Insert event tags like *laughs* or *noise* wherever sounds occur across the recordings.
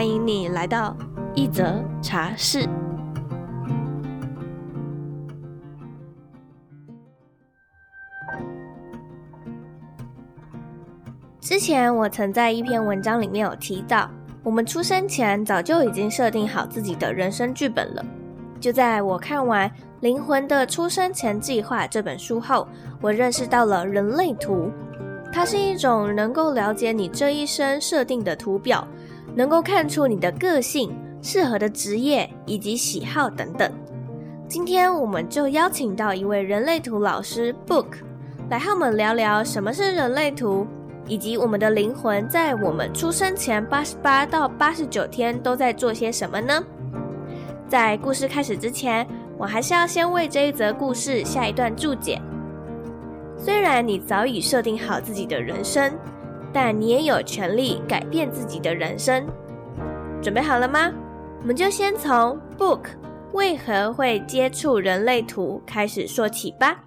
欢迎你来到一则茶室。之前我曾在一篇文章里面有提到，我们出生前早就已经设定好自己的人生剧本了。就在我看完《灵魂的出生前计划》这本书后，我认识到了人类图。它是一种能够了解你这一生设定的图表，能够看出你的个性、适合的职业以及喜好等等。今天我们就邀请到一位人类图老师 Book 来和我们聊聊什么是人类图，以及我们的灵魂在我们出生前八十八到八十九天都在做些什么呢？在故事开始之前，我还是要先为这一则故事下一段注解。虽然你早已设定好自己的人生，但你也有权利改变自己的人生。准备好了吗？我们就先从 Book 为何会接触人类图开始说起吧。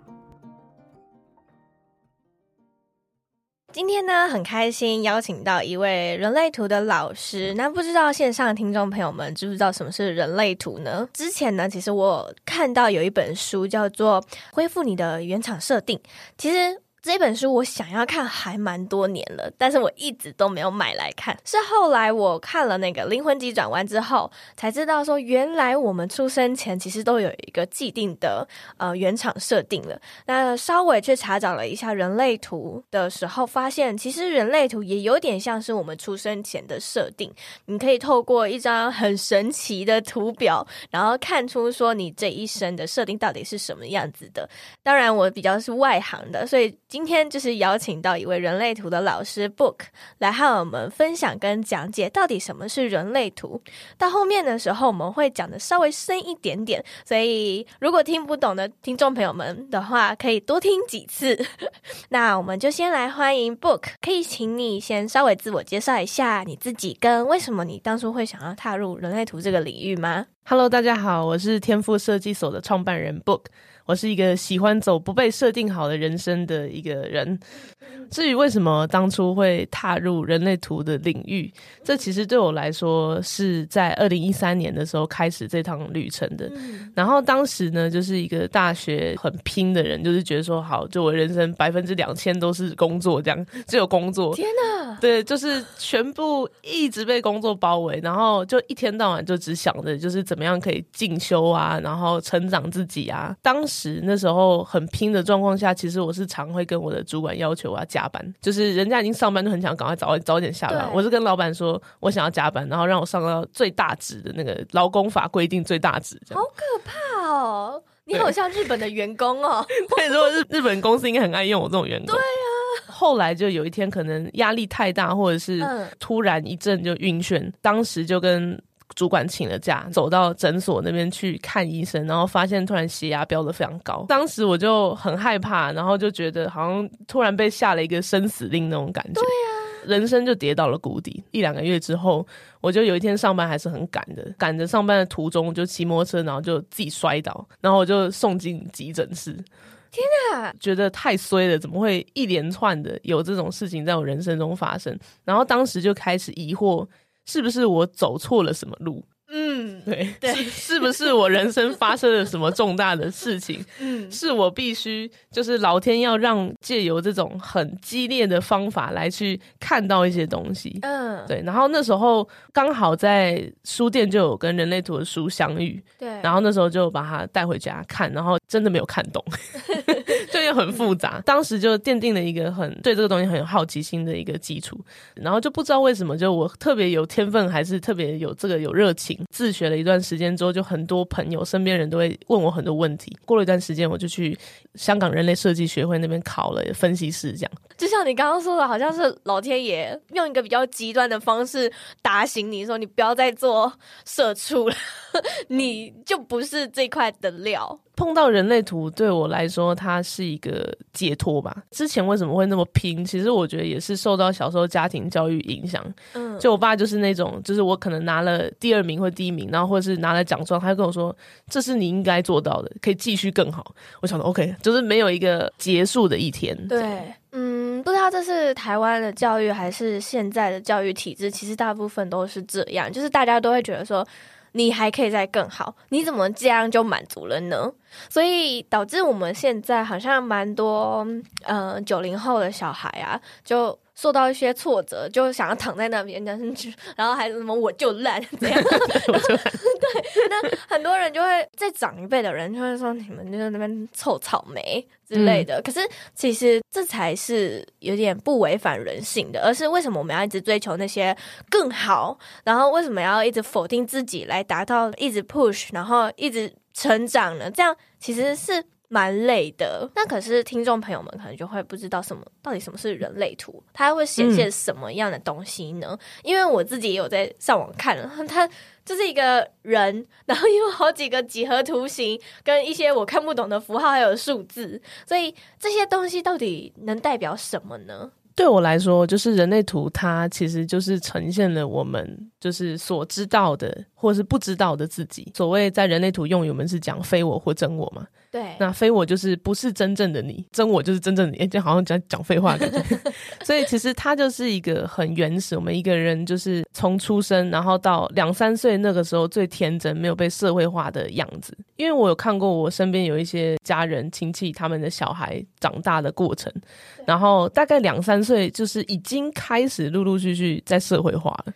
今天呢，很开心邀请到一位人类图的老师。那不知道线上的听众朋友们知不知道什么是人类图呢？之前呢，其实我看到有一本书叫做《恢复你的原厂设定》，其实。这本书我想要看还蛮多年了，但是我一直都没有买来看。是后来我看了那个《灵魂急转弯》之后，才知道说原来我们出生前其实都有一个既定的呃原厂设定了。那稍微去查找了一下人类图的时候，发现其实人类图也有点像是我们出生前的设定。你可以透过一张很神奇的图表，然后看出说你这一生的设定到底是什么样子的。当然，我比较是外行的，所以。今天就是邀请到一位人类图的老师 Book 来和我们分享跟讲解到底什么是人类图。到后面的时候，我们会讲的稍微深一点点，所以如果听不懂的听众朋友们的话，可以多听几次。*laughs* 那我们就先来欢迎 Book，可以请你先稍微自我介绍一下你自己，跟为什么你当初会想要踏入人类图这个领域吗？Hello，大家好，我是天赋设计所的创办人 Book。我是一个喜欢走不被设定好的人生的一个人。至于为什么当初会踏入人类图的领域，这其实对我来说是在二零一三年的时候开始这趟旅程的。然后当时呢，就是一个大学很拼的人，就是觉得说，好，就我人生百分之两千都是工作，这样 *laughs* 只有工作。天哪！对，就是全部一直被工作包围，然后就一天到晚就只想着就是怎么样可以进修啊，然后成长自己啊。当时时那时候很拼的状况下，其实我是常会跟我的主管要求我要加班，就是人家已经上班就很想赶快早早点下班。我是跟老板说我想要加班，然后让我上到最大值的那个劳工法规定最大值。好可怕哦！你好像日本的员工哦。*laughs* 对，如果日日本公司应该很爱用我这种员工。对啊。后来就有一天可能压力太大，或者是突然一阵就晕眩，当时就跟。主管请了假，走到诊所那边去看医生，然后发现突然血压飙得非常高。当时我就很害怕，然后就觉得好像突然被下了一个生死令那种感觉。对啊，人生就跌到了谷底。一两个月之后，我就有一天上班还是很赶的，赶着上班的途中就骑摩托车，然后就自己摔倒，然后我就送进急诊室。天啊，觉得太衰了，怎么会一连串的有这种事情在我人生中发生？然后当时就开始疑惑。是不是我走错了什么路？嗯，对对，是，是不是我人生发生了什么重大的事情？*laughs* 嗯，是我必须就是老天要让借由这种很激烈的方法来去看到一些东西。嗯，对。然后那时候刚好在书店就有跟人类图的书相遇，对。然后那时候就把它带回家看，然后真的没有看懂，*laughs* 就也很复杂。当时就奠定了一个很对这个东西很有好奇心的一个基础，然后就不知道为什么，就我特别有天分，还是特别有这个有热情。自学了一段时间之后，就很多朋友、身边人都会问我很多问题。过了一段时间，我就去香港人类设计学会那边考了分析师，这样就像你刚刚说的，好像是老天爷用一个比较极端的方式打醒你说，你不要再做社畜了，*laughs* 你就不是这块的料。碰到人类图对我来说，它是一个解脱吧。之前为什么会那么拼？其实我觉得也是受到小时候家庭教育影响。嗯，就我爸就是那种，就是我可能拿了第二名或第一名，然后或者是拿了奖状，他就跟我说：“这是你应该做到的，可以继续更好。”我想说，OK，就是没有一个结束的一天。对，嗯，不知道这是台湾的教育还是现在的教育体制，其实大部分都是这样，就是大家都会觉得说。你还可以再更好，你怎么这样就满足了呢？所以导致我们现在好像蛮多，嗯，九零后的小孩啊，就。受到一些挫折，就想要躺在那边，*laughs* 然后还是什么我就烂 *laughs* 这样。对，那很多人就会再长一辈的人就会说，你们就在那边臭草莓之类的。嗯、可是其实这才是有点不违反人性的，而是为什么我们要一直追求那些更好？然后为什么要一直否定自己来达到一直 push，然后一直成长呢？这样其实是。蛮累的，那可是听众朋友们可能就会不知道什么到底什么是人类图，它会显现什么样的东西呢？嗯、因为我自己也有在上网看了，*laughs* 它就是一个人，然后有好几个几何图形，跟一些我看不懂的符号，还有数字，所以这些东西到底能代表什么呢？对我来说，就是人类图，它其实就是呈现了我们就是所知道的，或是不知道的自己。所谓在人类图用语，我们是讲非我或真我嘛。对，那非我就是不是真正的你，真我就是真正的你，就好像讲讲废话感觉。*laughs* 所以其实它就是一个很原始，我们一个人就是从出生，然后到两三岁那个时候最天真、没有被社会化的样子。因为我有看过我身边有一些家人亲戚他们的小孩长大的过程，然后大概两三岁就是已经开始陆陆续续在社会化了。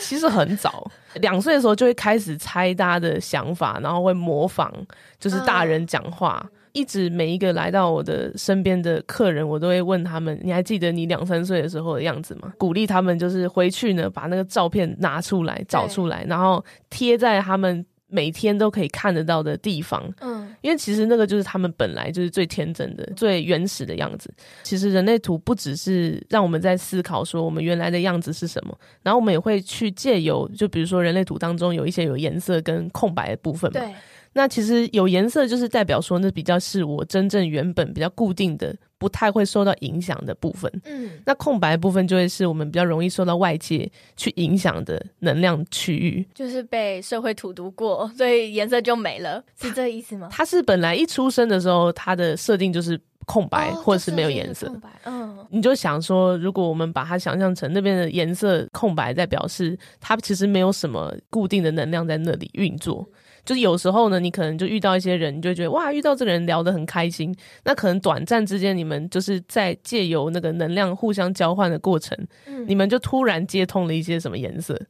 其实很早，两岁的时候就会开始猜大家的想法，然后会模仿，就是大人讲话。嗯、一直每一个来到我的身边的客人，我都会问他们：“你还记得你两三岁的时候的样子吗？”鼓励他们，就是回去呢，把那个照片拿出来，找出来，然后贴在他们。每天都可以看得到的地方，嗯，因为其实那个就是他们本来就是最天真的、最原始的样子。其实人类图不只是让我们在思考说我们原来的样子是什么，然后我们也会去借由，就比如说人类图当中有一些有颜色跟空白的部分嘛。对。那其实有颜色就是代表说，那比较是我真正原本比较固定的，不太会受到影响的部分。嗯，那空白的部分就会是我们比较容易受到外界去影响的能量区域，就是被社会荼毒过，所以颜色就没了，是这意思吗？它是本来一出生的时候，它的设定就是空白，哦、或者是没有颜色。嗯，你就想说，如果我们把它想象成那边的颜色空白，在表示它其实没有什么固定的能量在那里运作。就是有时候呢，你可能就遇到一些人，你就觉得哇，遇到这个人聊得很开心。那可能短暂之间，你们就是在借由那个能量互相交换的过程，嗯，你们就突然接通了一些什么颜色，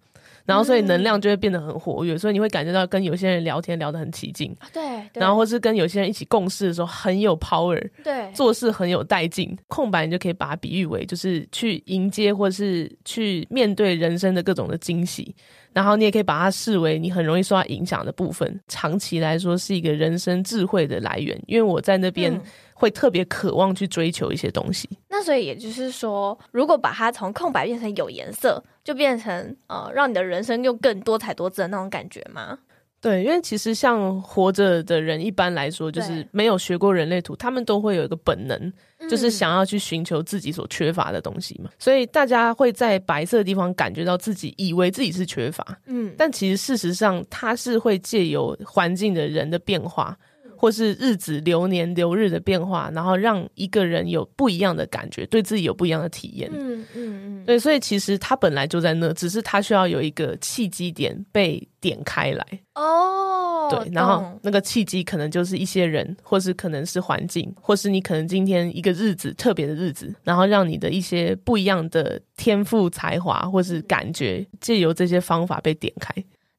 然后所以能量就会变得很活跃，所以你会感觉到跟有些人聊天聊得很起劲，对，然后或是跟有些人一起共事的时候很有 power，对，做事很有带劲。空白你就可以把它比喻为就是去迎接或是去面对人生的各种的惊喜。然后你也可以把它视为你很容易受到影响的部分，长期来说是一个人生智慧的来源。因为我在那边会特别渴望去追求一些东西。嗯、那所以也就是说，如果把它从空白变成有颜色，就变成呃，让你的人生又更多彩多姿的那种感觉吗？对，因为其实像活着的人，一般来说就是没有学过人类图，他们都会有一个本能。就是想要去寻求自己所缺乏的东西嘛，所以大家会在白色的地方感觉到自己以为自己是缺乏，嗯，但其实事实上它是会借由环境的人的变化，或是日子流年流日的变化，然后让一个人有不一样的感觉，对自己有不一样的体验，嗯嗯嗯，对，所以其实他本来就在那，只是他需要有一个契机点被点开来哦，对，然后那个契机可能就是一些人，或是可能是环境，或是你可能今天一个日子特别的日子，然后让你的一些不一样的天赋才华或是感觉，借由这些方法被点开。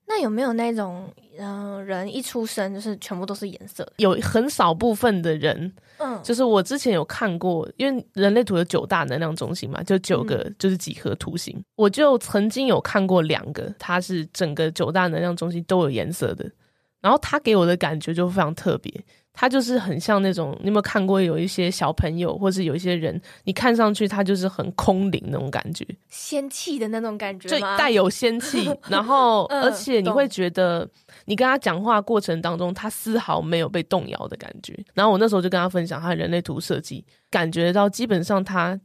那有没有那种嗯、呃，人一出生就是全部都是颜色？有很少部分的人，嗯，就是我之前有看过，因为人类图有九大能量中心嘛，就九个就是几何图形，嗯、我就曾经有看过两个，它是整个九大能量中心都有颜色的，然后它给我的感觉就非常特别。他就是很像那种，你有没有看过有一些小朋友，或是有一些人，你看上去他就是很空灵那种感觉，仙气的那种感觉，就带有仙气，*laughs* 然后而且你会觉得你跟他讲话过程当中，他丝毫没有被动摇的感觉。然后我那时候就跟他分享他人类图设计，感觉到基本上他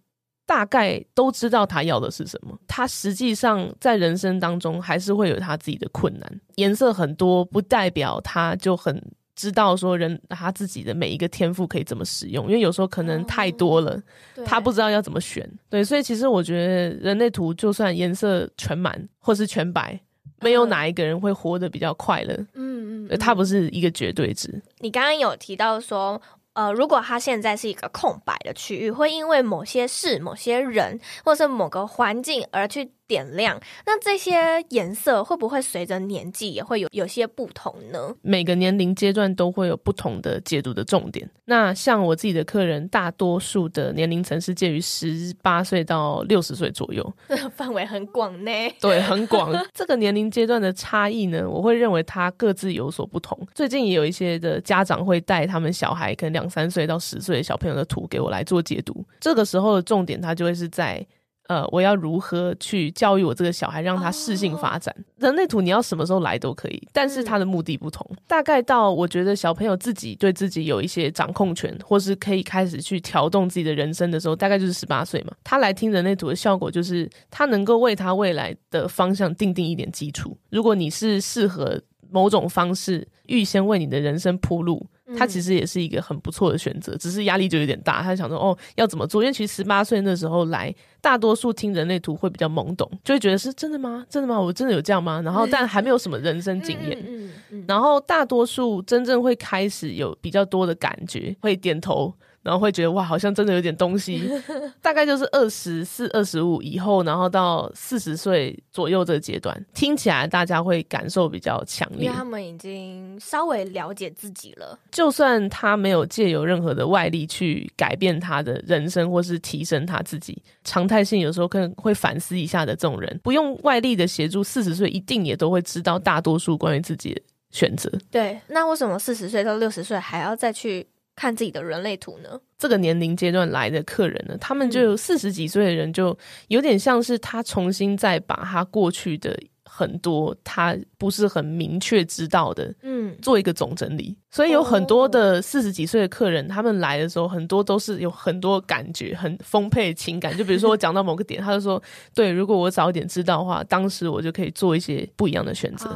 大概都知道他要的是什么。他实际上在人生当中还是会有他自己的困难，颜色很多不代表他就很。知道说人他自己的每一个天赋可以怎么使用，因为有时候可能太多了，哦、他不知道要怎么选。对，所以其实我觉得人类图就算颜色全满或是全白，没有哪一个人会活得比较快乐。嗯嗯，它不是一个绝对值。你刚刚有提到说，呃，如果他现在是一个空白的区域，会因为某些事、某些人，或是某个环境而去。点亮，那这些颜色会不会随着年纪也会有有些不同呢？每个年龄阶段都会有不同的解读的重点。那像我自己的客人，大多数的年龄层是介于十八岁到六十岁左右，*laughs* 范围很广呢。对，很广。*laughs* 这个年龄阶段的差异呢，我会认为它各自有所不同。最近也有一些的家长会带他们小孩，可能两三岁到十岁的小朋友的图给我来做解读。这个时候的重点，它就会是在。呃，我要如何去教育我这个小孩，让他适性发展？哦、人类图你要什么时候来都可以，但是他的目的不同。嗯、大概到我觉得小朋友自己对自己有一些掌控权，或是可以开始去调动自己的人生的时候，大概就是十八岁嘛。他来听人类图的效果就是，他能够为他未来的方向定定一点基础。如果你是适合某种方式，预先为你的人生铺路。他其实也是一个很不错的选择，只是压力就有点大。他想说，哦，要怎么做？因为其实十八岁那时候来，大多数听人类图会比较懵懂，就会觉得是真的吗？真的吗？我真的有这样吗？然后，但还没有什么人生经验。然后，大多数真正会开始有比较多的感觉，会点头。然后会觉得哇，好像真的有点东西，大概就是二十四、二十五以后，然后到四十岁左右这个阶段，听起来大家会感受比较强烈，因为他们已经稍微了解自己了。就算他没有借由任何的外力去改变他的人生，或是提升他自己，常态性有时候可能会反思一下的这种人，不用外力的协助，四十岁一定也都会知道大多数关于自己的选择。对，那为什么四十岁到六十岁还要再去？看自己的人类图呢？这个年龄阶段来的客人呢，他们就有四十几岁的人，就有点像是他重新再把他过去的很多他不是很明确知道的，嗯，做一个总整理。所以有很多的四十几岁的客人，他们来的时候，很多都是有很多感觉，很丰沛的情感。就比如说我讲到某个点，他就说：“对，如果我早一点知道的话，当时我就可以做一些不一样的选择。”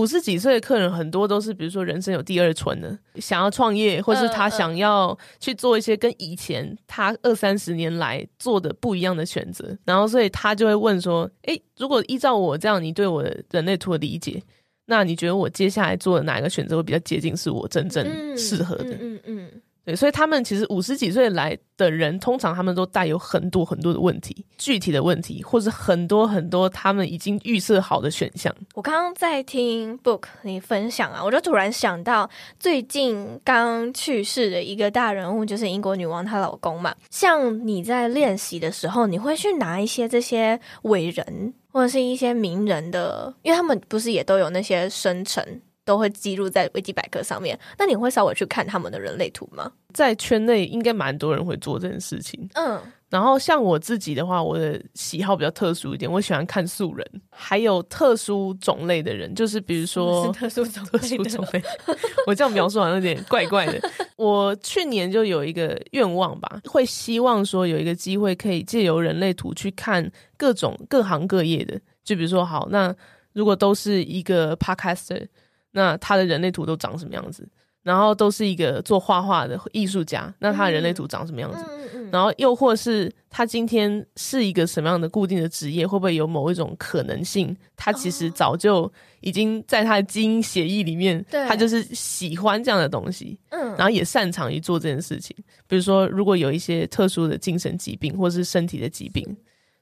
五十几岁的客人很多都是，比如说人生有第二春的，想要创业，或是他想要去做一些跟以前他二三十年来做的不一样的选择，然后所以他就会问说：“诶，如果依照我这样，你对我的人类图的理解，那你觉得我接下来做的哪一个选择会比较接近是我真正适合的？”嗯嗯。嗯嗯所以他们其实五十几岁来的人，通常他们都带有很多很多的问题，具体的问题，或是很多很多他们已经预设好的选项。我刚刚在听 Book 你分享啊，我就突然想到最近刚去世的一个大人物，就是英国女王她老公嘛。像你在练习的时候，你会去拿一些这些伟人或者是一些名人的，因为他们不是也都有那些生辰。都会记录在维基百科上面。那你会稍微去看他们的人类图吗？在圈内应该蛮多人会做这件事情。嗯，然后像我自己的话，我的喜好比较特殊一点，我喜欢看素人，还有特殊种类的人，就是比如说 *laughs* 特殊种类，特殊种类。*laughs* 我这样描述好像有点怪怪的。*laughs* 我去年就有一个愿望吧，会希望说有一个机会可以借由人类图去看各种各行各业的，就比如说好，那如果都是一个 podcaster。那他的人类图都长什么样子？然后都是一个做画画的艺术家，那他的人类图长什么样子？嗯嗯嗯、然后又或是他今天是一个什么样的固定的职业？会不会有某一种可能性？他其实早就已经在他的基因协议里面，哦、他就是喜欢这样的东西，嗯，然后也擅长于做这件事情。比如说，如果有一些特殊的精神疾病或是身体的疾病，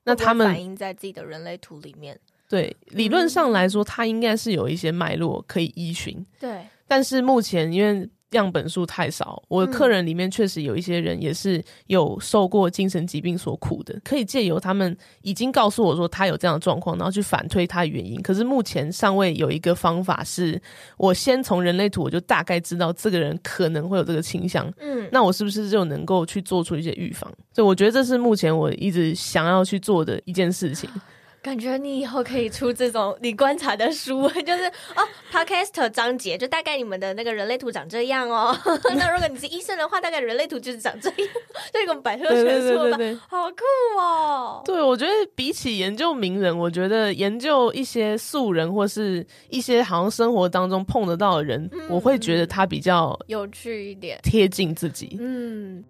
那他们反映在自己的人类图里面。对，理论上来说，它应该是有一些脉络可以依循。对，但是目前因为样本数太少。我的客人里面确实有一些人也是有受过精神疾病所苦的，可以借由他们已经告诉我说他有这样的状况，然后去反推他的原因。可是目前尚未有一个方法是，我先从人类图我就大概知道这个人可能会有这个倾向。嗯，那我是不是就能够去做出一些预防？所以我觉得这是目前我一直想要去做的一件事情。*laughs* 感觉你以后可以出这种你观察的书，*laughs* 就是哦，Podcast 章节，就大概你们的那个人类图长这样哦。*laughs* 那如果你是医生的话，大概人类图就是长这样，*laughs* 这个百科全书吧，好酷哦。对，我觉得比起研究名人，我觉得研究一些素人或是一些好像生活当中碰得到的人，嗯、我会觉得他比较有趣一点，贴近自己。嗯。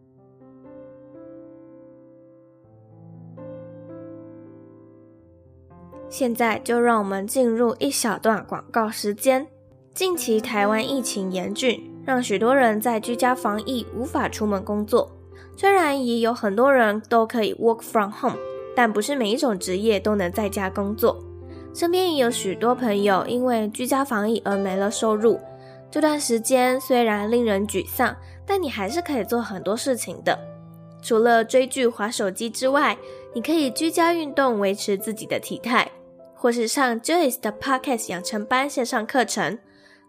现在就让我们进入一小段广告时间。近期台湾疫情严峻，让许多人在居家防疫无法出门工作。虽然也有很多人都可以 work from home，但不是每一种职业都能在家工作。身边也有许多朋友因为居家防疫而没了收入。这段时间虽然令人沮丧，但你还是可以做很多事情的。除了追剧、滑手机之外，你可以居家运动，维持自己的体态。或是上 Joyce 的 Podcast 养成班线上课程，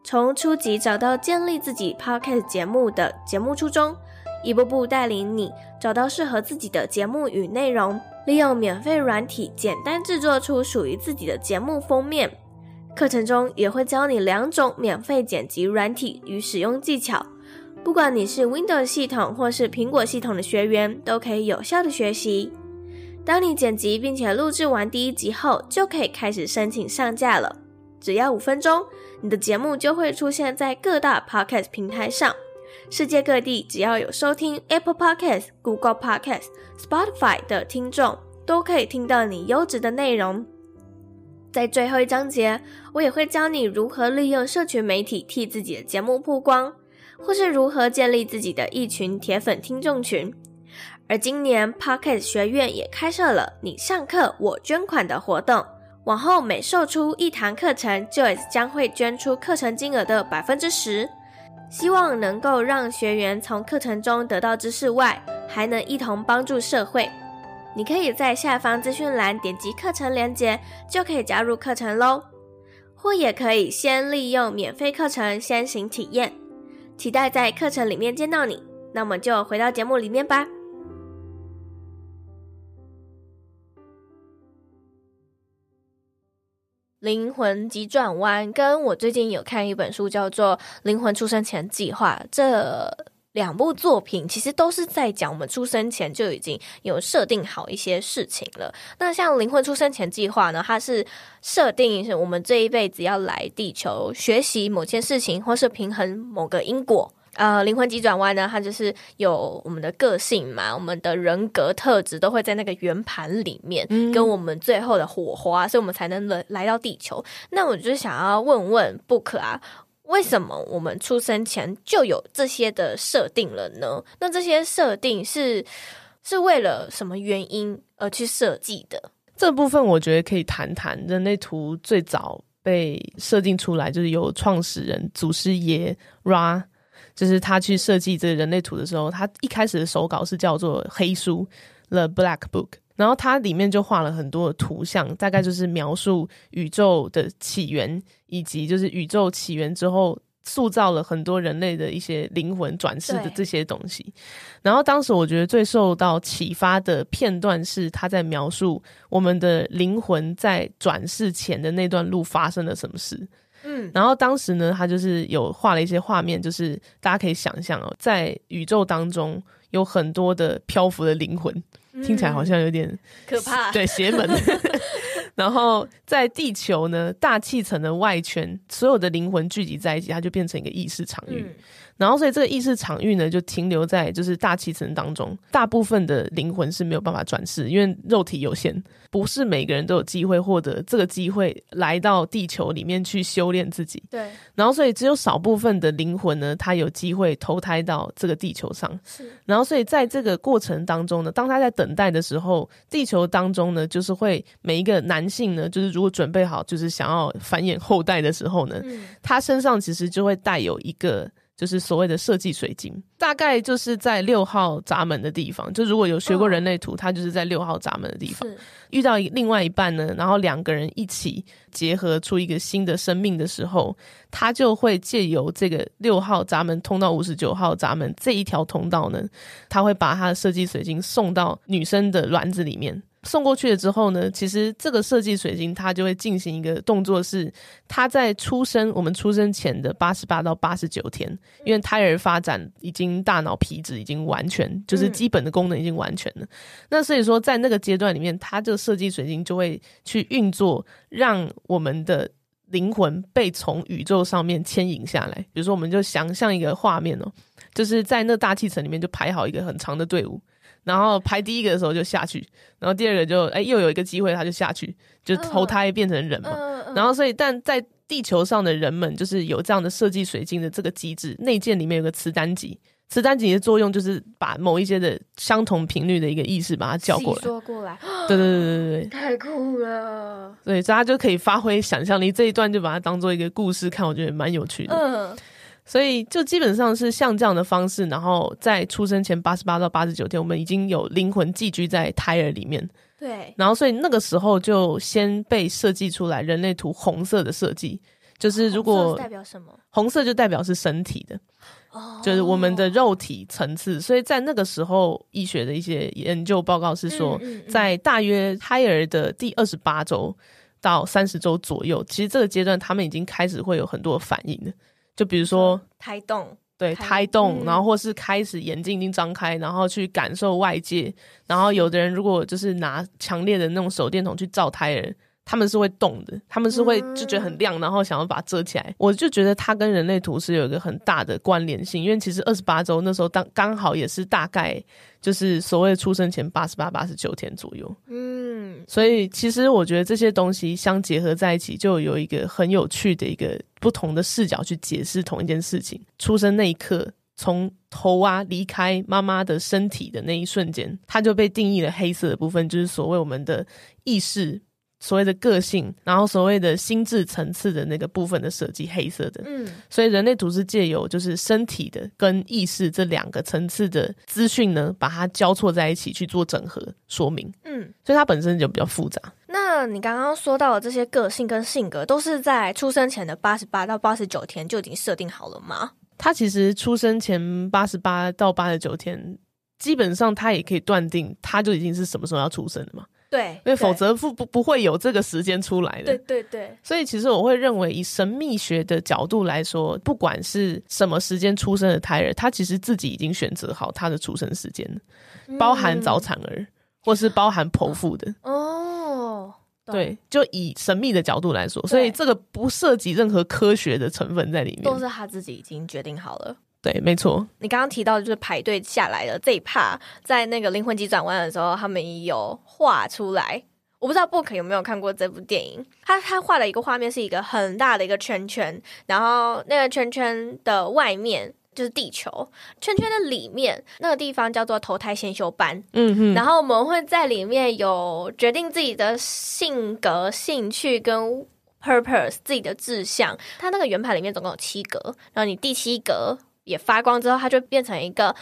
从初级找到建立自己 Podcast 节目的节目初衷，一步步带领你找到适合自己的节目与内容，利用免费软体简单制作出属于自己的节目封面。课程中也会教你两种免费剪辑软体与使用技巧，不管你是 Windows 系统或是苹果系统的学员，都可以有效的学习。当你剪辑并且录制完第一集后，就可以开始申请上架了。只要五分钟，你的节目就会出现在各大 Podcast 平台上。世界各地只要有收听 Apple Podcast、Google Podcast、Spotify 的听众，都可以听到你优质的内容。在最后一章节，我也会教你如何利用社群媒体替自己的节目曝光，或是如何建立自己的一群铁粉听众群。而今年，Pocket 学院也开设了“你上课，我捐款”的活动。往后每售出一堂课程，Joyce 将会捐出课程金额的百分之十，希望能够让学员从课程中得到知识外，还能一同帮助社会。你可以在下方资讯栏点击课程链接，就可以加入课程喽。或也可以先利用免费课程先行体验，期待在课程里面见到你。那么就回到节目里面吧。灵魂急转弯，跟我最近有看一本书，叫做《灵魂出生前计划》。这两部作品其实都是在讲我们出生前就已经有设定好一些事情了。那像《灵魂出生前计划》呢，它是设定是我们这一辈子要来地球学习某件事情，或是平衡某个因果。呃，灵魂急转弯呢，它就是有我们的个性嘛，我们的人格特质都会在那个圆盘里面，嗯、跟我们最后的火花，所以我们才能来来到地球。那我就想要问问 Book 啊，为什么我们出生前就有这些的设定了呢？那这些设定是是为了什么原因而去设计的？这部分我觉得可以谈谈人类图最早被设定出来，就是由创始人祖师爷 Ra。就是他去设计这个人类图的时候，他一开始的手稿是叫做黑书 The Black Book，然后它里面就画了很多的图像，大概就是描述宇宙的起源，以及就是宇宙起源之后塑造了很多人类的一些灵魂转世的这些东西。然后当时我觉得最受到启发的片段是他在描述我们的灵魂在转世前的那段路发生了什么事。嗯，然后当时呢，他就是有画了一些画面，就是大家可以想象哦，在宇宙当中有很多的漂浮的灵魂，嗯、听起来好像有点可怕，对，邪门。*laughs* 然后在地球呢，大气层的外圈，所有的灵魂聚集在一起，它就变成一个意识场域。嗯然后，所以这个意识场域呢，就停留在就是大气层当中。大部分的灵魂是没有办法转世，因为肉体有限，不是每个人都有机会获得这个机会来到地球里面去修炼自己。对。然后，所以只有少部分的灵魂呢，他有机会投胎到这个地球上。是。然后，所以在这个过程当中呢，当他在等待的时候，地球当中呢，就是会每一个男性呢，就是如果准备好，就是想要繁衍后代的时候呢，嗯、他身上其实就会带有一个。就是所谓的设计水晶，大概就是在六号闸门的地方。就如果有学过人类图，它就是在六号闸门的地方。遇到另外一半呢，然后两个人一起结合出一个新的生命的时候，他就会借由这个六号闸门通到五十九号闸门这一条通道呢，他会把他的设计水晶送到女生的卵子里面。送过去了之后呢，其实这个设计水晶它就会进行一个动作，是它在出生我们出生前的八十八到八十九天，因为胎儿发展已经大脑皮质已经完全，就是基本的功能已经完全了。嗯、那所以说在那个阶段里面，它这个设计水晶就会去运作，让我们的灵魂被从宇宙上面牵引下来。比如说，我们就想象一个画面哦，就是在那大气层里面就排好一个很长的队伍。然后排第一个的时候就下去，然后第二个就哎又有一个机会他就下去，就投胎变成人嘛。Uh, uh, uh. 然后所以但在地球上的人们就是有这样的设计水晶的这个机制，内建里面有个磁单极，磁单极的作用就是把某一些的相同频率的一个意识把它叫过来，说过来。对对对对对，*gasps* 太酷了。对，所以大家就可以发挥想象力，这一段就把它当做一个故事看，我觉得蛮有趣的。嗯。Uh. 所以就基本上是像这样的方式，然后在出生前八十八到八十九天，我们已经有灵魂寄居在胎儿里面。对，然后所以那个时候就先被设计出来人类图红色的设计，就是如果代表什么？红色就代表是身体的，哦，就是我们的肉体层次。所以在那个时候，医学的一些研究报告是说，在大约胎儿的第二十八周到三十周左右，其实这个阶段他们已经开始会有很多反应了。就比如说胎动，对胎动，然后或是开始眼睛已经张开，然后去感受外界。然后有的人如果就是拿强烈的那种手电筒去照胎儿，他们是会动的，他们是会就觉得很亮，然后想要把它遮起来。我就觉得它跟人类图是有一个很大的关联性，因为其实二十八周那时候当刚好也是大概就是所谓出生前八十八、八十九天左右。嗯，所以其实我觉得这些东西相结合在一起，就有一个很有趣的一个。不同的视角去解释同一件事情。出生那一刻，从头啊离开妈妈的身体的那一瞬间，它就被定义了黑色的部分，就是所谓我们的意识、所谓的个性，然后所谓的心智层次的那个部分的设计，黑色的。嗯，所以人类图是借由就是身体的跟意识这两个层次的资讯呢，把它交错在一起去做整合说明。嗯，所以它本身就比较复杂。那你刚刚说到的这些个性跟性格，都是在出生前的八十八到八十九天就已经设定好了吗？他其实出生前八十八到八十九天，基本上他也可以断定，他就已经是什么时候要出生的嘛。对，因为否则不不不会有这个时间出来的。对对对。所以其实我会认为，以神秘学的角度来说，不管是什么时间出生的胎儿，他其实自己已经选择好他的出生时间，包含早产儿，嗯、或是包含剖腹的。哦。对，就以神秘的角度来说，所以这个不涉及任何科学的成分在里面，都是他自己已经决定好了。对，没错。你刚刚提到就是排队下来的这一趴，在那个灵魂急转弯的时候，他们有画出来。我不知道 Book 有没有看过这部电影，他他画了一个画面，是一个很大的一个圈圈，然后那个圈圈的外面。就是地球圈圈的里面那个地方叫做投胎先修班，嗯哼，然后我们会在里面有决定自己的性格、兴趣跟 purpose，自己的志向。它那个圆盘里面总共有七格，然后你第七格也发光之后，它就变成一个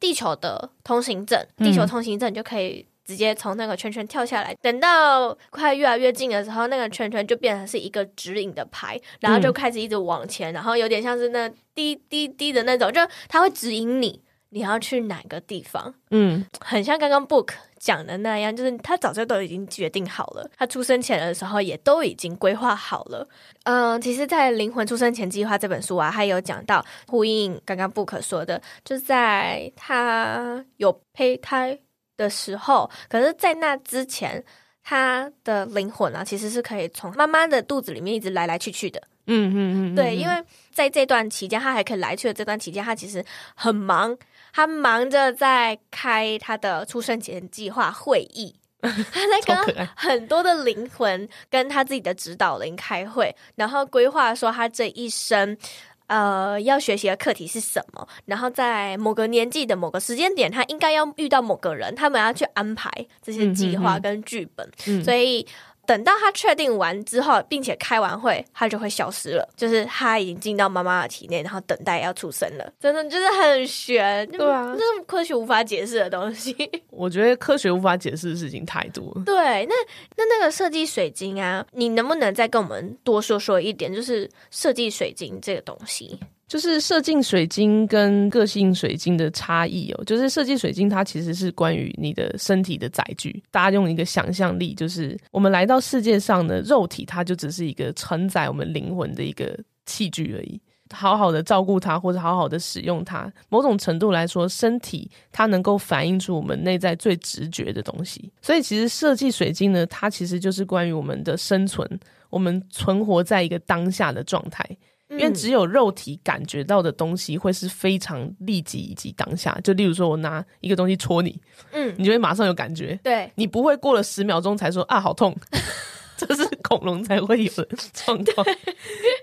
地球的通行证，地球通行证就可以。直接从那个圈圈跳下来，等到快越来越近的时候，那个圈圈就变成是一个指引的牌，然后就开始一直往前，嗯、然后有点像是那滴滴滴的那种，就它会指引你你要去哪个地方。嗯，很像刚刚 Book 讲的那样，就是他早就都已经决定好了，他出生前的时候也都已经规划好了。嗯，其实，在《灵魂出生前计划》这本书啊，他有讲到呼应刚刚 Book 说的，就在他有胚胎。的时候，可是，在那之前，他的灵魂啊，其实是可以从妈妈的肚子里面一直来来去去的。嗯嗯嗯，对，因为在这段期间，他还可以来去的这段期间，他其实很忙，他忙着在开他的出生前计划会议，*laughs* 他在跟很多的灵魂跟他自己的指导灵开会，然后规划说他这一生。呃，要学习的课题是什么？然后在某个年纪的某个时间点，他应该要遇到某个人，他们要去安排这些计划跟剧本。嗯、所以，等到他确定完之后，并且开完会，他就会消失了，就是他已经进到妈妈的体内，然后等待要出生了。真的就是很玄，对啊，这是科学无法解释的东西。我觉得科学无法解释的事情太多了。对，那那那个设计水晶啊，你能不能再跟我们多说说一点？就是设计水晶这个东西。就是设计水晶跟个性水晶的差异哦，就是设计水晶它其实是关于你的身体的载具。大家用一个想象力，就是我们来到世界上的肉体，它就只是一个承载我们灵魂的一个器具而已。好好的照顾它，或者好好的使用它，某种程度来说，身体它能够反映出我们内在最直觉的东西。所以，其实设计水晶呢，它其实就是关于我们的生存，我们存活在一个当下的状态。因为只有肉体感觉到的东西会是非常立即以及当下，就例如说我拿一个东西戳你，嗯，你就会马上有感觉，对，你不会过了十秒钟才说啊好痛，*laughs* 这是恐龙才会有的 *laughs* 状况，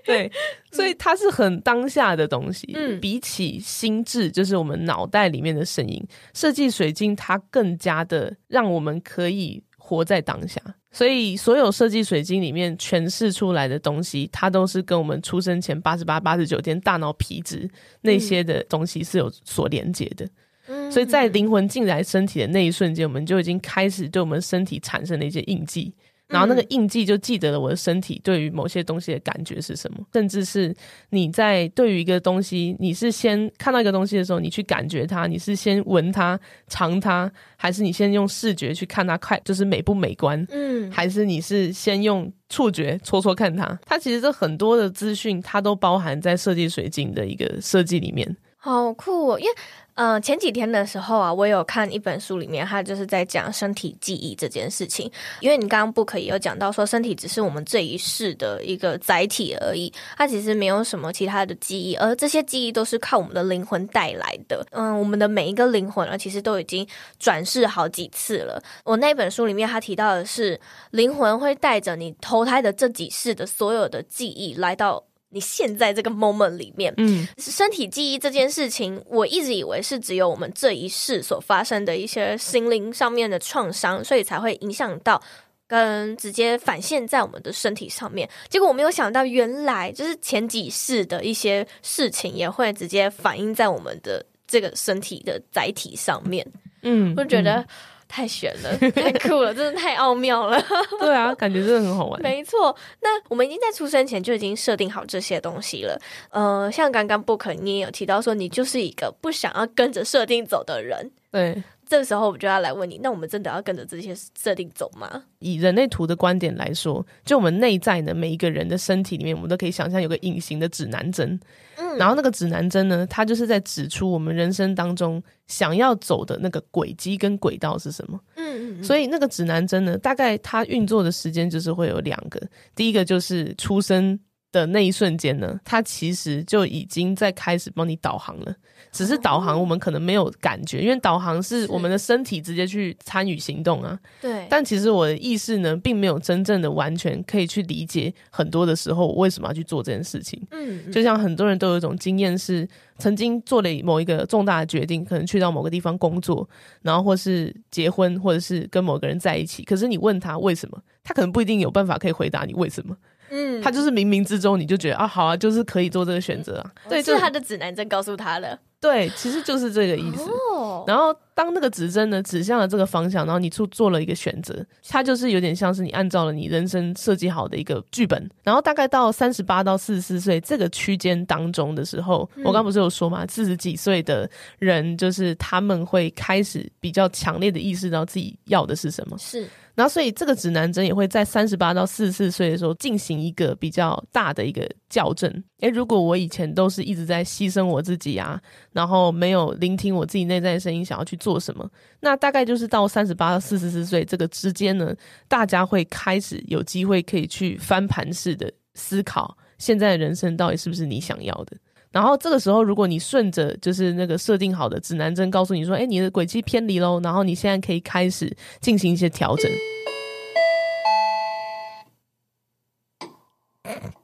对，所以它是很当下的东西，嗯，比起心智，就是我们脑袋里面的声音，设计水晶它更加的让我们可以活在当下。所以，所有设计水晶里面诠释出来的东西，它都是跟我们出生前八十八、八十九天大脑皮质那些的东西是有所连接的。嗯，所以在灵魂进来身体的那一瞬间，我们就已经开始对我们身体产生了一些印记。然后那个印记就记得了我的身体对于某些东西的感觉是什么，甚至是你在对于一个东西，你是先看到一个东西的时候，你去感觉它，你是先闻它、尝它，还是你先用视觉去看它，快就是美不美观？嗯，还是你是先用触觉戳戳看它？它其实这很多的资讯，它都包含在设计水晶的一个设计里面。好酷哦！因为，呃，前几天的时候啊，我有看一本书，里面它就是在讲身体记忆这件事情。因为你刚刚不可以有讲到说，身体只是我们这一世的一个载体而已，它其实没有什么其他的记忆，而这些记忆都是靠我们的灵魂带来的。嗯，我们的每一个灵魂啊，其实都已经转世好几次了。我那本书里面，它提到的是，灵魂会带着你投胎的这几世的所有的记忆来到。你现在这个 moment 里面，嗯，身体记忆这件事情，我一直以为是只有我们这一世所发生的一些心灵上面的创伤，所以才会影响到跟直接反现在我们的身体上面。结果我没有想到，原来就是前几世的一些事情也会直接反映在我们的这个身体的载体上面。嗯，我觉得。嗯太悬了，太酷了，真的太奥妙了。*laughs* 对啊，感觉真的很好玩。没错，那我们已经在出生前就已经设定好这些东西了。呃，像刚刚 Book 你也有提到说，你就是一个不想要跟着设定走的人。对。这时候我就要来问你，那我们真的要跟着这些设定走吗？以人类图的观点来说，就我们内在的每一个人的身体里面，我们都可以想象有个隐形的指南针。嗯，然后那个指南针呢，它就是在指出我们人生当中想要走的那个轨迹跟轨道是什么。嗯嗯。所以那个指南针呢，大概它运作的时间就是会有两个，第一个就是出生的那一瞬间呢，它其实就已经在开始帮你导航了。只是导航，我们可能没有感觉，因为导航是我们的身体直接去参与行动啊。对。但其实我的意识呢，并没有真正的完全可以去理解很多的时候，我为什么要去做这件事情。嗯。就像很多人都有一种经验，是曾经做了某一个重大的决定，可能去到某个地方工作，然后或是结婚，或者是跟某个人在一起。可是你问他为什么，他可能不一定有办法可以回答你为什么。嗯。他就是冥冥之中你就觉得啊，好啊，就是可以做这个选择啊。对，就是他的指南针告诉他了。对，其实就是这个意思。Oh. 然后，当那个指针呢指向了这个方向，然后你做做了一个选择，它就是有点像是你按照了你人生设计好的一个剧本。然后，大概到三十八到四十四岁这个区间当中的时候，嗯、我刚不是有说嘛，四十几岁的人就是他们会开始比较强烈的意识到自己要的是什么。是。然后，所以这个指南针也会在三十八到四十四岁的时候进行一个比较大的一个校正。诶，如果我以前都是一直在牺牲我自己啊，然后没有聆听我自己内在的声音，想要去做做什么，那大概就是到三十八到四十四岁这个之间呢，大家会开始有机会可以去翻盘式的思考，现在的人生到底是不是你想要的。然后这个时候，如果你顺着就是那个设定好的指南针，告诉你说：“哎，你的轨迹偏离喽。”然后你现在可以开始进行一些调整。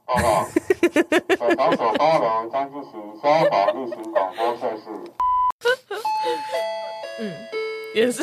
报告，本场所八楼将进行消防例行广播测试。*laughs* 嗯，也是。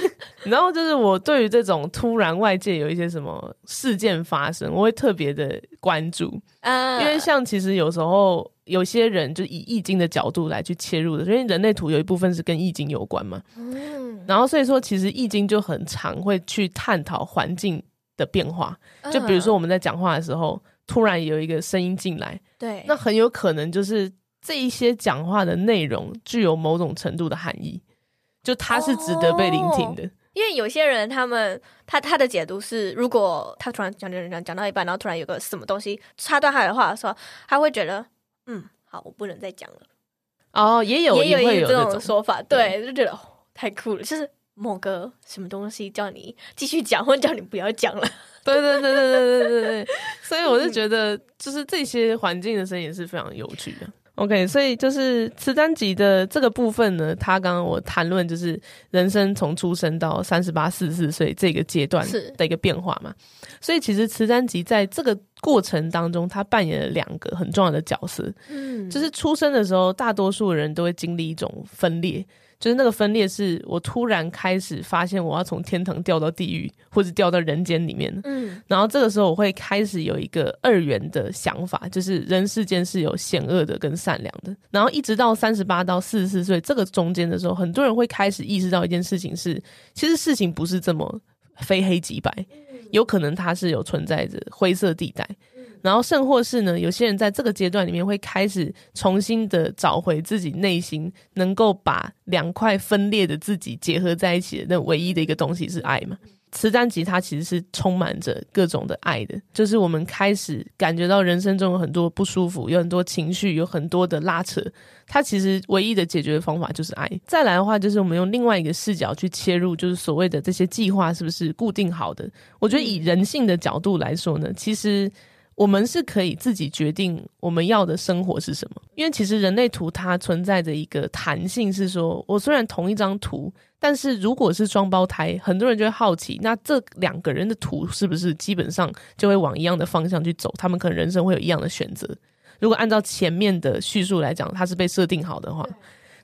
*laughs* 然后就是我对于这种突然外界有一些什么事件发生，我会特别的关注。啊，因为像其实有时候有些人就以易经的角度来去切入的，因为人类图有一部分是跟易经有关嘛，嗯，然后所以说其实易经就很常会去探讨环境的变化，就比如说我们在讲话的时候，突然有一个声音进来，对，那很有可能就是这一些讲话的内容具有某种程度的含义，就它是值得被聆听的。因为有些人，他们他他的解读是，如果他突然讲讲讲讲到一半，然后突然有个什么东西插断他的话的时候，他会觉得，嗯，好，我不能再讲了。哦，也有也有一这种说法，对，就觉得、哦、太酷了，就是某个什么东西叫你继续讲，或者叫你不要讲了。对对对对对对对对，*laughs* 所以我就觉得，就是这些环境的声音是非常有趣的。OK，所以就是磁单集的这个部分呢，他刚刚我谈论就是人生从出生到三十八、四十四岁这个阶段的一个变化嘛。所以其实磁单集在这个过程当中，他扮演了两个很重要的角色。嗯，就是出生的时候，大多数人都会经历一种分裂。就是那个分裂，是我突然开始发现我要从天堂掉到地狱，或者掉到人间里面。嗯，然后这个时候我会开始有一个二元的想法，就是人世间是有险恶的跟善良的。然后一直到三十八到四十四岁这个中间的时候，很多人会开始意识到一件事情是，其实事情不是这么非黑即白，有可能它是有存在着灰色地带。然后，甚或是呢，有些人在这个阶段里面会开始重新的找回自己内心，能够把两块分裂的自己结合在一起的那唯一的一个东西是爱嘛。磁单吉他其实是充满着各种的爱的，就是我们开始感觉到人生中有很多不舒服，有很多情绪，有很多的拉扯，它其实唯一的解决的方法就是爱。再来的话，就是我们用另外一个视角去切入，就是所谓的这些计划是不是固定好的？我觉得以人性的角度来说呢，其实。我们是可以自己决定我们要的生活是什么，因为其实人类图它存在着一个弹性，是说我虽然同一张图，但是如果是双胞胎，很多人就会好奇，那这两个人的图是不是基本上就会往一样的方向去走？他们可能人生会有一样的选择。如果按照前面的叙述来讲，它是被设定好的话。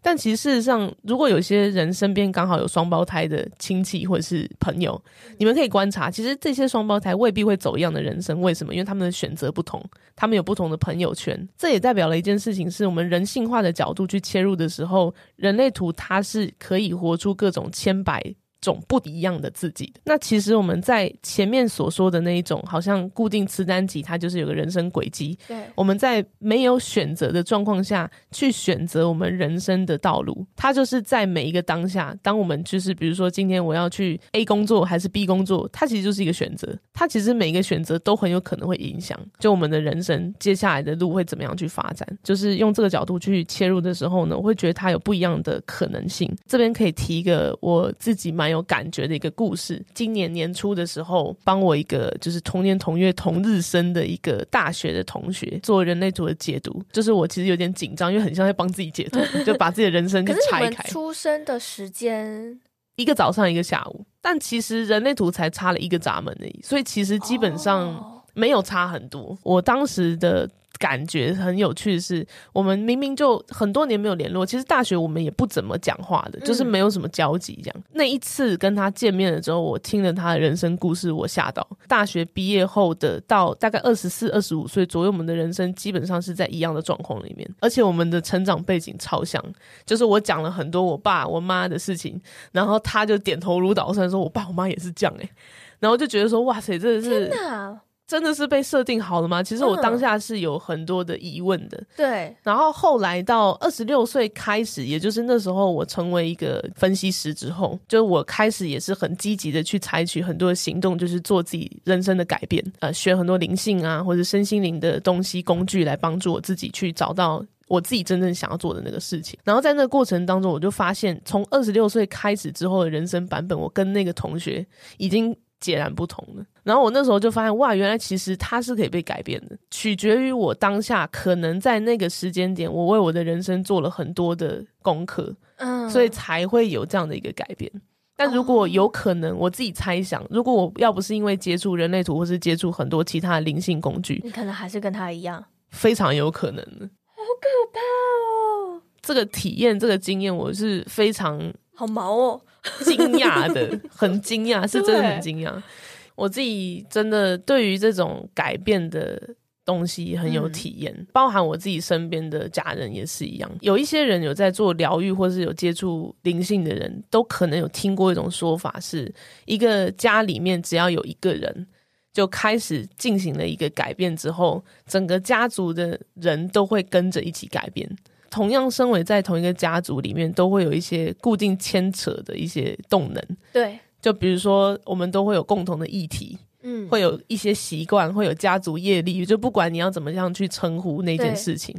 但其实事实上，如果有些人身边刚好有双胞胎的亲戚或者是朋友，你们可以观察，其实这些双胞胎未必会走一样的人生。为什么？因为他们的选择不同，他们有不同的朋友圈。这也代表了一件事情：是我们人性化的角度去切入的时候，人类图它是可以活出各种千百种不一样的自己的。那其实我们在前面所说的那一种，好像固定磁单集，它就是有个人生轨迹。对，我们在没有选择的状况下去选择我们人生的道路，它就是在每一个当下，当我们就是比如说今天我要去 A 工作还是 B 工作，它其实就是一个选择。它其实每一个选择都很有可能会影响，就我们的人生接下来的路会怎么样去发展。就是用这个角度去切入的时候呢，我会觉得它有不一样的可能性。这边可以提一个我自己蛮有。有感觉的一个故事。今年年初的时候，帮我一个就是同年同月同日生的一个大学的同学做人类图的解读，就是我其实有点紧张，因为很像在帮自己解读，就把自己的人生给 *laughs* 拆开。出生的时间一个早上一个下午，但其实人类图才差了一个闸门而已，所以其实基本上没有差很多。我当时的。感觉很有趣的是，我们明明就很多年没有联络，其实大学我们也不怎么讲话的，就是没有什么交集这样。嗯、那一次跟他见面了之后，我听了他的人生故事，我吓到。大学毕业后的到大概二十四、二十五岁左右，我们的人生基本上是在一样的状况里面，而且我们的成长背景超像。就是我讲了很多我爸我妈的事情，然后他就点头如捣蒜说：“我爸我妈也是这样哎。”然后就觉得说：“哇塞，真的是。”真的是被设定好了吗？其实我当下是有很多的疑问的。对，然后后来到二十六岁开始，也就是那时候我成为一个分析师之后，就我开始也是很积极的去采取很多的行动，就是做自己人生的改变，呃，学很多灵性啊或者身心灵的东西工具来帮助我自己去找到我自己真正想要做的那个事情。然后在那个过程当中，我就发现从二十六岁开始之后的人生版本，我跟那个同学已经。截然不同的，然后我那时候就发现，哇，原来其实它是可以被改变的，取决于我当下可能在那个时间点，我为我的人生做了很多的功课，嗯，所以才会有这样的一个改变。但如果有可能，我自己猜想，如果我要不是因为接触人类图，或是接触很多其他的灵性工具，你可能还是跟他一样，非常有可能的。好可怕哦！这个体验，这个经验，我是非常。好毛哦！惊讶的，*laughs* 很惊讶，是真的很惊讶。我自己真的对于这种改变的东西很有体验，嗯、包含我自己身边的家人也是一样。有一些人有在做疗愈，或是有接触灵性的人，都可能有听过一种说法，是一个家里面只要有一个人就开始进行了一个改变之后，整个家族的人都会跟着一起改变。同样，身为在同一个家族里面，都会有一些固定牵扯的一些动能。对。就比如说，我们都会有共同的议题，嗯，会有一些习惯，会有家族业力，就不管你要怎么样去称呼那件事情，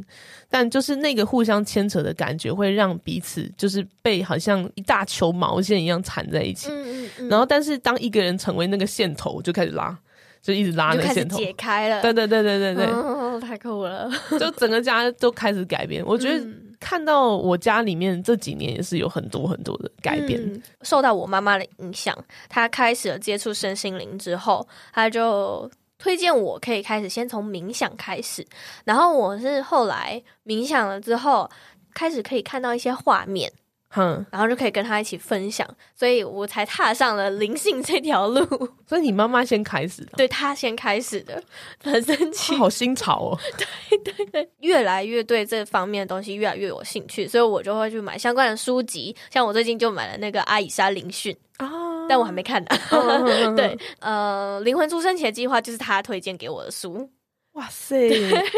但就是那个互相牵扯的感觉，会让彼此就是被好像一大球毛线一样缠在一起。嗯嗯嗯。然后，但是当一个人成为那个线头，就开始拉，就一直拉那个线头，解开了。对对对对对对，哦，太酷了！就整个家都开始改变，我觉得。看到我家里面这几年也是有很多很多的改变，受到我妈妈的影响，她开始了接触身心灵之后，她就推荐我可以开始先从冥想开始，然后我是后来冥想了之后，开始可以看到一些画面。哼，然后就可以跟他一起分享，所以我才踏上了灵性 *laughs* 这条路。所以你妈妈先开始的，对，她先开始的，*laughs* 很神奇，好新潮哦。*laughs* 对对对，越来越对这方面的东西越来越有兴趣，所以我就会去买相关的书籍。像我最近就买了那个阿以莎灵讯啊，但我还没看呢。对，呃，灵魂出生前计划就是他推荐给我的书。哇塞！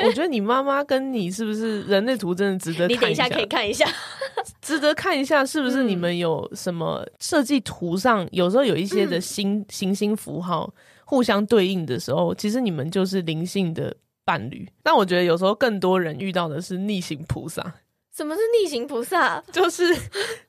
我觉得你妈妈跟你是不是人类图真的值得看一下？你等一下可以看一下，*laughs* 值得看一下，是不是你们有什么设计图上有时候有一些的星行星符号互相对应的时候，其实你们就是灵性的伴侣。但我觉得有时候更多人遇到的是逆行菩萨。什么是逆行菩萨？*laughs* 就是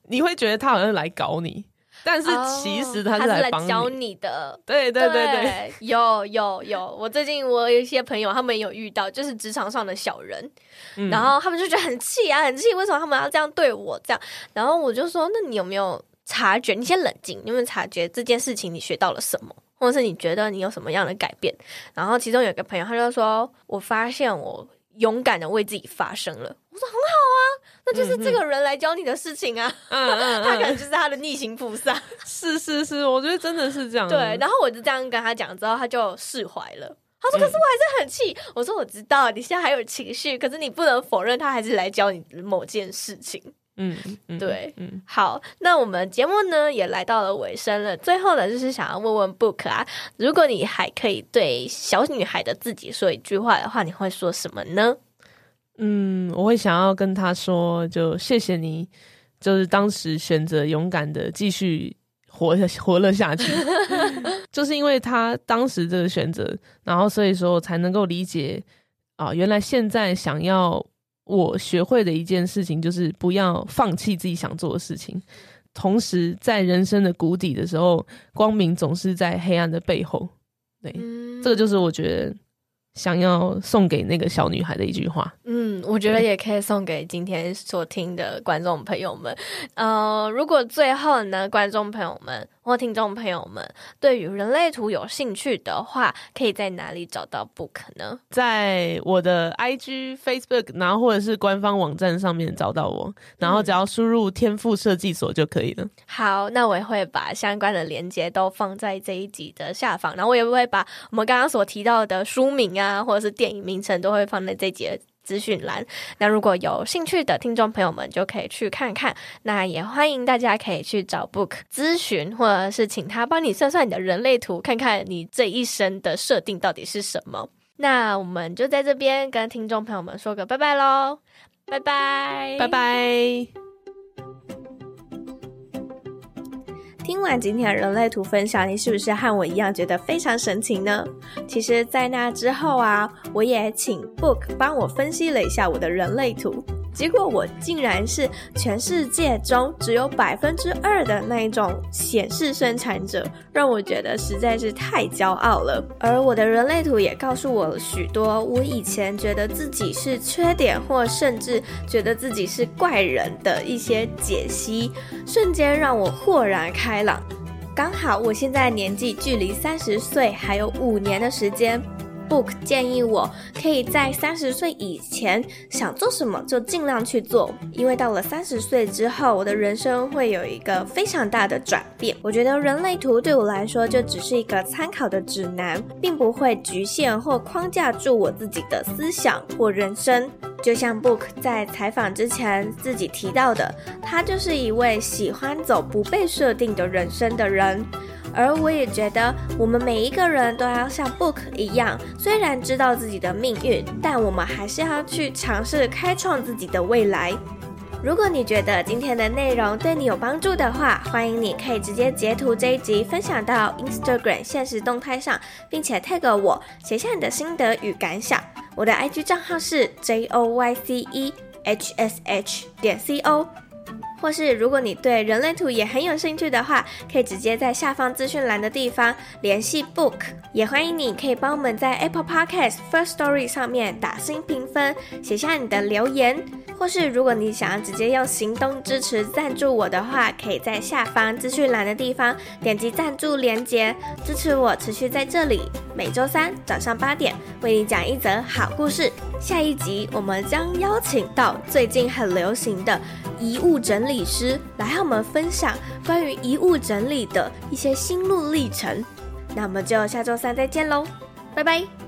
你会觉得他好像来搞你。但是其实他是来，oh, 教你的，对对对对，对，有有有。我最近我有一些朋友，他们有遇到就是职场上的小人，嗯、然后他们就觉得很气啊，很气，为什么他们要这样对我？这样，然后我就说，那你有没有察觉？你先冷静，你有没有察觉这件事情你学到了什么，或者是你觉得你有什么样的改变？然后其中有一个朋友，他就说，我发现我勇敢的为自己发声了。我说很好啊，那就是这个人来教你的事情啊。嗯 *laughs* 他可能就是他的逆行菩萨。*laughs* 是是是，我觉得真的是这样。对，然后我就这样跟他讲之后，他就释怀了。他说：“可是我还是很气。嗯”我说：“我知道你现在还有情绪，可是你不能否认他还是来教你某件事情。嗯”嗯，对，嗯，好，那我们节目呢也来到了尾声了。最后呢，就是想要问问 Book 啊，如果你还可以对小女孩的自己说一句话的话，你会说什么呢？嗯，我会想要跟他说，就谢谢你，就是当时选择勇敢的继续活下活了下去，*laughs* 就是因为他当时这个选择，然后所以说我才能够理解啊，原来现在想要我学会的一件事情，就是不要放弃自己想做的事情，同时在人生的谷底的时候，光明总是在黑暗的背后，对，这个就是我觉得。想要送给那个小女孩的一句话，嗯，我觉得也可以送给今天所听的观众朋友们。呃，如果最后呢，观众朋友们或听众朋友们对于人类图有兴趣的话，可以在哪里找到 Book 呢？在我的 IG、Facebook，然后或者是官方网站上面找到我，然后只要输入天赋设计所就可以了。好，那我也会把相关的链接都放在这一集的下方，然后我也会把我们刚刚所提到的书名啊。啊，或者是电影名称都会放在这节资讯栏。那如果有兴趣的听众朋友们，就可以去看看。那也欢迎大家可以去找 Book 咨询，或者是请他帮你算算你的人类图，看看你这一生的设定到底是什么。那我们就在这边跟听众朋友们说个拜拜喽，拜拜，拜拜。听完今天的人类图分享，你是不是和我一样觉得非常神奇呢？其实，在那之后啊，我也请 Book 帮我分析了一下我的人类图。结果我竟然是全世界中只有百分之二的那一种显示生产者，让我觉得实在是太骄傲了。而我的人类图也告诉我了许多我以前觉得自己是缺点，或甚至觉得自己是怪人的一些解析，瞬间让我豁然开朗。刚好我现在年纪距离三十岁还有五年的时间。Book 建议我可以在三十岁以前想做什么就尽量去做，因为到了三十岁之后，我的人生会有一个非常大的转变。我觉得人类图对我来说就只是一个参考的指南，并不会局限或框架住我自己的思想或人生。就像 Book 在采访之前自己提到的，他就是一位喜欢走不被设定的人生的人。而我也觉得，我们每一个人都要像 Book 一样，虽然知道自己的命运，但我们还是要去尝试开创自己的未来。如果你觉得今天的内容对你有帮助的话，欢迎你可以直接截图这一集分享到 Instagram 现实动态上，并且 tag 我，写下你的心得与感想。我的 IG 账号是 J O Y C E H S H 点 C O。或是如果你对人类图也很有兴趣的话，可以直接在下方资讯栏的地方联系 Book。也欢迎你可以帮我们在 Apple Podcast First Story 上面打星评分，写下你的留言。或是如果你想要直接用行动支持赞助我的话，可以在下方资讯栏的地方点击赞助连接，支持我持续在这里每周三早上八点为你讲一则好故事。下一集我们将邀请到最近很流行的遗物整理师来和我们分享关于遗物整理的一些心路历程。那我们就下周三再见喽，拜拜。